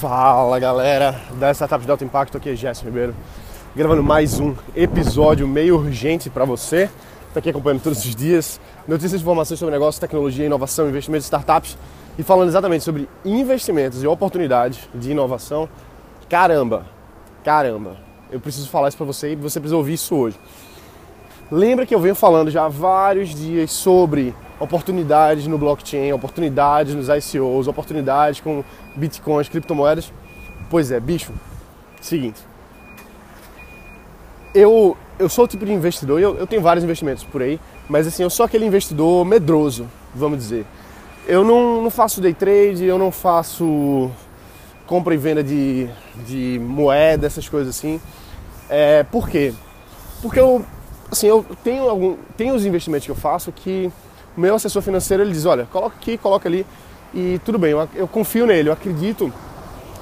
Fala galera da Startup de Alto Impacto, aqui é Jéssica Ribeiro, gravando mais um episódio meio urgente para você, está aqui acompanhando todos os dias, notícias e informações sobre negócios, tecnologia, inovação, investimentos e startups e falando exatamente sobre investimentos e oportunidades de inovação. Caramba, caramba, eu preciso falar isso para você e você precisa ouvir isso hoje. Lembra que eu venho falando já há vários dias sobre oportunidades no blockchain, oportunidades nos ICOs, oportunidades com bitcoins, criptomoedas. Pois é, bicho, seguinte. Eu, eu sou o tipo de investidor, eu, eu tenho vários investimentos por aí, mas assim, eu sou aquele investidor medroso, vamos dizer. Eu não, não faço day trade, eu não faço compra e venda de, de moeda, essas coisas assim. É, por quê? Porque eu, assim, eu tenho, algum, tenho os investimentos que eu faço que o meu assessor financeiro ele diz, olha, coloca aqui, coloca ali e tudo bem, eu, eu confio nele, eu acredito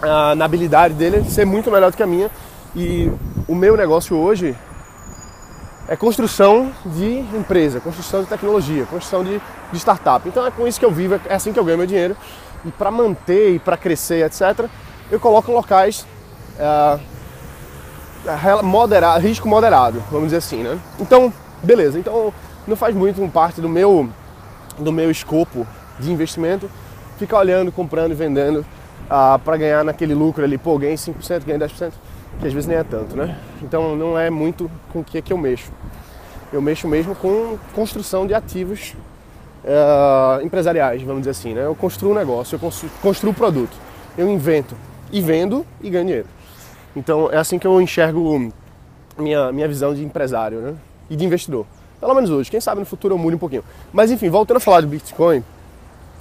ah, na habilidade dele de ser muito melhor do que a minha e o meu negócio hoje é construção de empresa, construção de tecnologia, construção de, de startup. Então é com isso que eu vivo, é assim que eu ganho meu dinheiro e para manter e para crescer, etc., eu coloco locais ah, moderado, risco moderado, vamos dizer assim, né? Então, beleza. Então, não faz muito parte do meu do meu escopo de investimento, ficar olhando, comprando e vendendo ah, para ganhar naquele lucro ali, pô, ganhei 5%, ganhei 10%, que às vezes nem é tanto, né? Então não é muito com o que, é que eu mexo. Eu mexo mesmo com construção de ativos ah, empresariais, vamos dizer assim, né? Eu construo um negócio, eu construo, construo um produto, eu invento e vendo e ganho dinheiro. Então é assim que eu enxergo minha, minha visão de empresário né? e de investidor. Pelo menos hoje. Quem sabe no futuro eu mude um pouquinho. Mas enfim, voltando a falar de Bitcoin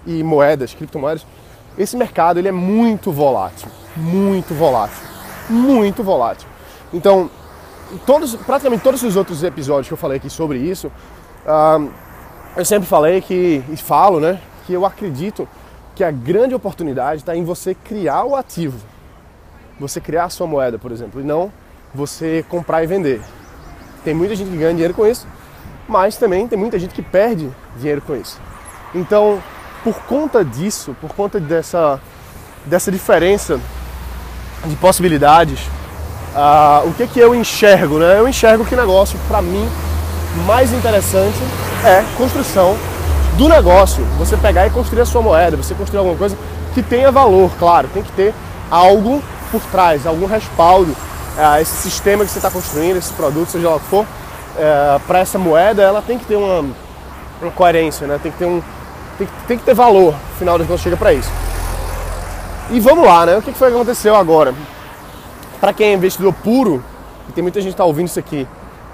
e moedas, criptomoedas, esse mercado ele é muito volátil. Muito volátil. Muito volátil. Então, todos, praticamente todos os outros episódios que eu falei aqui sobre isso, uh, eu sempre falei que, e falo, né, que eu acredito que a grande oportunidade está em você criar o ativo. Você criar a sua moeda, por exemplo, e não você comprar e vender. Tem muita gente que ganha dinheiro com isso, mas também tem muita gente que perde dinheiro com isso. Então, por conta disso, por conta dessa, dessa diferença de possibilidades, uh, o que, que eu enxergo? Né? Eu enxergo que o negócio, para mim, mais interessante é construção do negócio. Você pegar e construir a sua moeda, você construir alguma coisa que tenha valor, claro, tem que ter algo por trás, algum respaldo. Uh, esse sistema que você está construindo, esse produto, seja lá o que for, é, para essa moeda, ela tem que ter uma, uma coerência, né? Tem que ter um tem, tem que ter valor, afinal de contas chega para isso. E vamos lá, né? O que foi que aconteceu agora? Para quem é investidor puro, e tem muita gente que está ouvindo isso aqui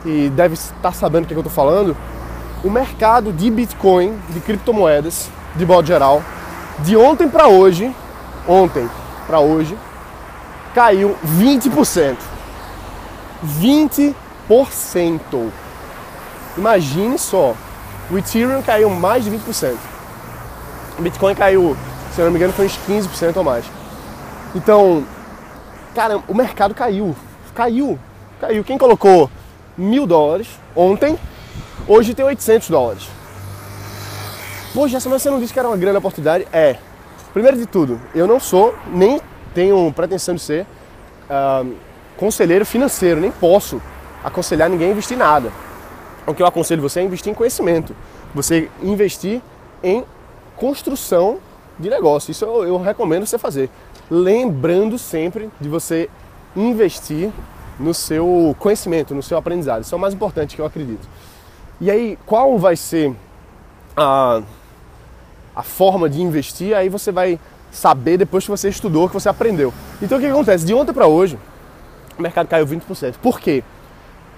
e deve estar sabendo o que, é que eu estou falando, o mercado de Bitcoin, de criptomoedas, de modo geral, de ontem para hoje, ontem para hoje, caiu 20%. 20% 20%. Imagine só, o Ethereum caiu mais de 20%. O Bitcoin caiu, se eu não me engano, foi uns 15% ou mais. Então, cara, o mercado caiu. Caiu. Caiu. Quem colocou mil dólares ontem, hoje tem 800 dólares. Poxa, essa mas você não disse que era uma grande oportunidade? É. Primeiro de tudo, eu não sou, nem tenho pretensão de ser uh, conselheiro financeiro, nem posso aconselhar ninguém a investir nada. O que eu aconselho você é investir em conhecimento. Você investir em construção de negócio. Isso eu, eu recomendo você fazer. Lembrando sempre de você investir no seu conhecimento, no seu aprendizado. Isso é o mais importante que eu acredito. E aí, qual vai ser a, a forma de investir? Aí você vai saber depois que você estudou, que você aprendeu. Então o que acontece? De ontem para hoje, o mercado caiu 20%. Por quê?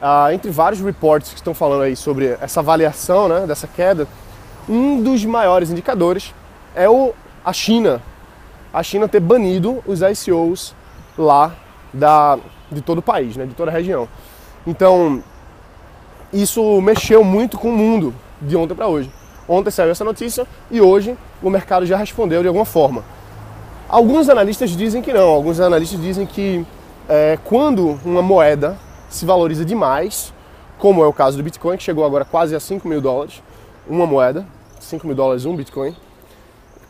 ah, entre vários reports que estão falando aí sobre essa avaliação né, dessa queda, um dos maiores indicadores é o, a China. A China ter banido os ICOs lá da, de todo o país, né, de toda a região. Então, isso mexeu muito com o mundo de ontem para hoje. Ontem saiu essa notícia e hoje o mercado já respondeu de alguma forma. Alguns analistas dizem que não, alguns analistas dizem que é, quando uma moeda se valoriza demais, como é o caso do Bitcoin, que chegou agora quase a 5 mil dólares, uma moeda, 5 mil dólares um Bitcoin.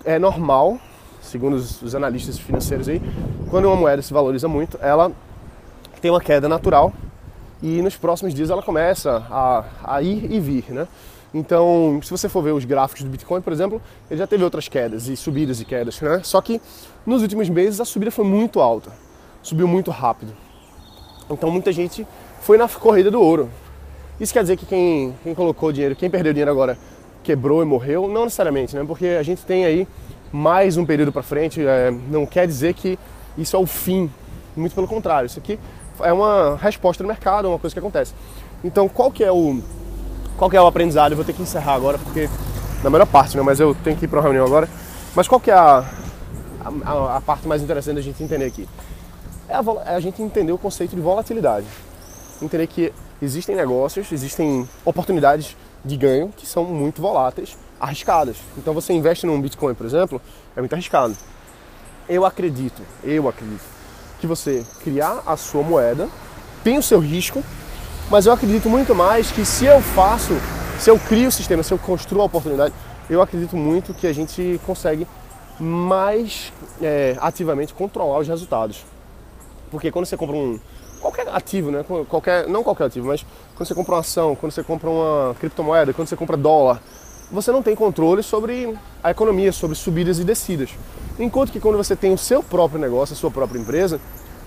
É normal segundo os, os analistas financeiros aí, quando uma moeda se valoriza muito, ela tem uma queda natural e nos próximos dias ela começa a, a ir e vir, né? Então, se você for ver os gráficos do Bitcoin, por exemplo, ele já teve outras quedas e subidas e quedas, né? Só que nos últimos meses a subida foi muito alta, subiu muito rápido. Então muita gente foi na corrida do ouro. Isso quer dizer que quem, quem colocou dinheiro, quem perdeu dinheiro agora quebrou e morreu? Não necessariamente, né? Porque a gente tem aí mais um período para frente, é, não quer dizer que isso é o fim, muito pelo contrário. Isso aqui é uma resposta do mercado, uma coisa que acontece. Então, qual que é o qual que é o aprendizado? Eu vou ter que encerrar agora porque na melhor parte, né? Mas eu tenho que ir para uma reunião agora. Mas qual que é a, a, a parte mais interessante da gente entender aqui? É a, é a gente entender o conceito de volatilidade. Entender que existem negócios, existem oportunidades de ganho que são muito voláteis, arriscadas. Então você investe num Bitcoin, por exemplo, é muito arriscado. Eu acredito, eu acredito que você criar a sua moeda tem o seu risco, mas eu acredito muito mais que se eu faço, se eu crio o sistema, se eu construo a oportunidade, eu acredito muito que a gente consegue mais é, ativamente controlar os resultados. Porque quando você compra um, qualquer ativo, né? Qualquer, não qualquer ativo, mas quando você compra uma ação, quando você compra uma criptomoeda, quando você compra dólar, você não tem controle sobre a economia, sobre subidas e descidas. Enquanto que quando você tem o seu próprio negócio, a sua própria empresa,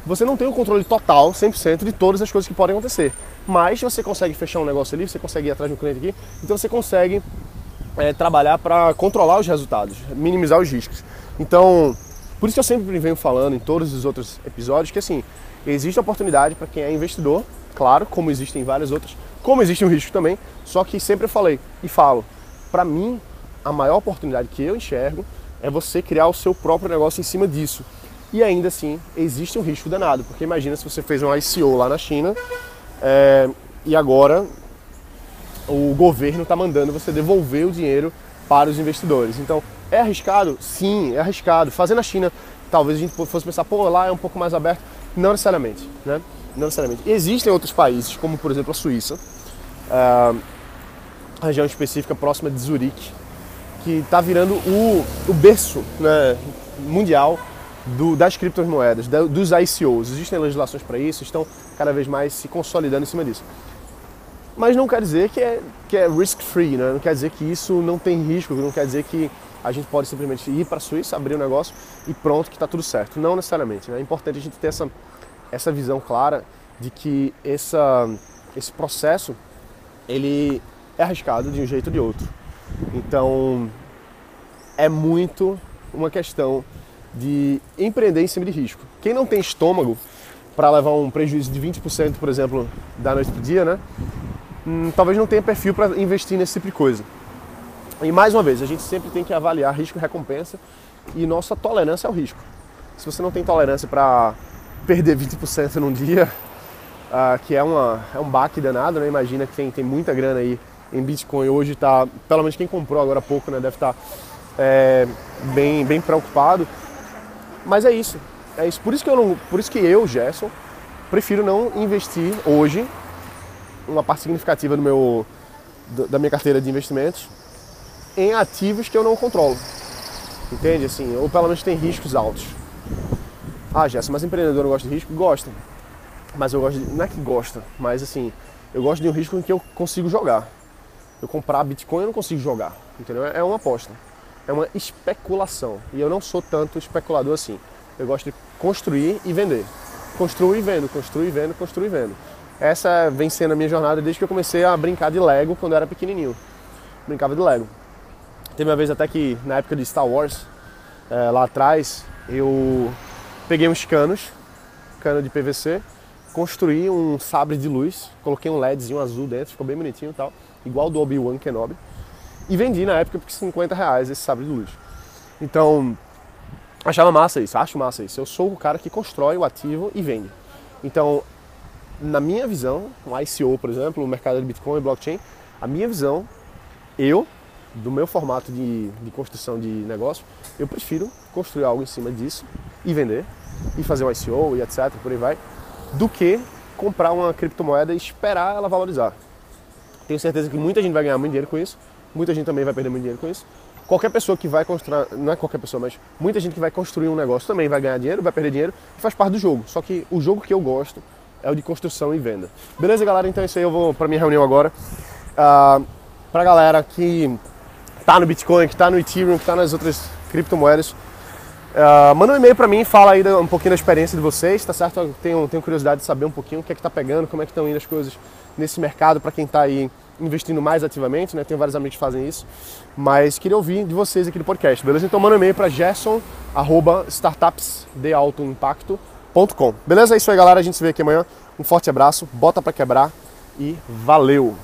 você não tem o controle total, 100% de todas as coisas que podem acontecer. Mas você consegue fechar um negócio ali, você consegue ir atrás de um cliente aqui, então você consegue é, trabalhar para controlar os resultados, minimizar os riscos. Então, por isso que eu sempre venho falando em todos os outros episódios que assim, Existe oportunidade para quem é investidor, claro, como existem várias outras, como existe um risco também, só que sempre eu falei e falo, para mim, a maior oportunidade que eu enxergo é você criar o seu próprio negócio em cima disso. E ainda assim, existe um risco danado, porque imagina se você fez um ICO lá na China é, e agora o governo está mandando você devolver o dinheiro para os investidores. Então, é arriscado? Sim, é arriscado. Fazer na China, talvez a gente fosse pensar, pô, lá é um pouco mais aberto. Não necessariamente, né? Não necessariamente. Existem outros países, como por exemplo a Suíça, a região específica próxima de Zurique, que está virando o, o berço né, mundial do, das criptomoedas, dos ICOs. Existem legislações para isso, estão cada vez mais se consolidando em cima disso. Mas não quer dizer que é, que é risk-free, né? não quer dizer que isso não tem risco, não quer dizer que a gente pode simplesmente ir para a Suíça, abrir o um negócio e pronto, que está tudo certo. Não necessariamente. Né? É importante a gente ter essa, essa visão clara de que essa, esse processo ele é arriscado de um jeito ou de outro. Então é muito uma questão de empreender em cima de risco. Quem não tem estômago para levar um prejuízo de 20%, por exemplo, da noite para o dia, né? Hum, talvez não tenha perfil para investir nesse tipo de coisa. E mais uma vez, a gente sempre tem que avaliar risco e recompensa e nossa tolerância ao risco. Se você não tem tolerância para perder 20% num dia, uh, que é, uma, é um baque danado, né? Imagina que tem, tem muita grana aí em Bitcoin hoje, está, pelo menos quem comprou agora há pouco, né, deve estar tá, é, bem, bem preocupado. Mas é isso. É isso. Por isso que eu não, por isso que eu, Gerson, prefiro não investir hoje uma parte significativa do meu da minha carteira de investimentos em ativos que eu não controlo. Entende? Assim, ou pelo menos tem riscos altos. Ah, Jéssica, mas empreendedor gosta de risco? Gosta. Mas eu gosto de, Não é que gosta, mas assim, eu gosto de um risco em que eu consigo jogar. Eu comprar Bitcoin eu não consigo jogar. Entendeu? É uma aposta. É uma especulação. E eu não sou tanto especulador assim. Eu gosto de construir e vender. Construir e vendo, construir e vendo, construir e vendo. Essa vem sendo a minha jornada desde que eu comecei a brincar de Lego quando eu era pequenininho. Brincava de Lego. Teve uma vez até que na época de Star Wars, é, lá atrás, eu peguei uns canos, cano de PVC, construí um sabre de luz, coloquei um LEDzinho azul dentro, ficou bem bonitinho e tal, igual do Obi-Wan Kenobi, e vendi na época por 50 reais esse sabre de luz. Então, achava massa isso, acho massa isso. Eu sou o cara que constrói o ativo e vende. Então, na minha visão, um ICO, por exemplo, o mercado de Bitcoin e blockchain, a minha visão, eu do meu formato de, de construção de negócio, eu prefiro construir algo em cima disso e vender, e fazer um ICO e etc, por aí vai, do que comprar uma criptomoeda e esperar ela valorizar. Tenho certeza que muita gente vai ganhar muito dinheiro com isso, muita gente também vai perder muito dinheiro com isso, qualquer pessoa que vai construir, não é qualquer pessoa, mas muita gente que vai construir um negócio também vai ganhar dinheiro, vai perder dinheiro e faz parte do jogo. Só que o jogo que eu gosto é o de construção e venda. Beleza, galera? Então é isso aí, eu vou para minha reunião agora. Uh, pra galera que tá no Bitcoin, que tá no Ethereum, que tá nas outras criptomoedas, uh, manda um e-mail para mim, fala aí um pouquinho da experiência de vocês, tá certo? Eu tenho, tenho curiosidade de saber um pouquinho o que é que tá pegando, como é que estão indo as coisas nesse mercado para quem tá aí investindo mais ativamente, né? Tenho vários amigos que fazem isso, mas queria ouvir de vocês aqui no podcast, beleza? Então manda um e-mail para gerson@startupsdealtoimpacto.com. Beleza? É isso aí, galera. A gente se vê aqui amanhã. Um forte abraço, bota para quebrar e valeu.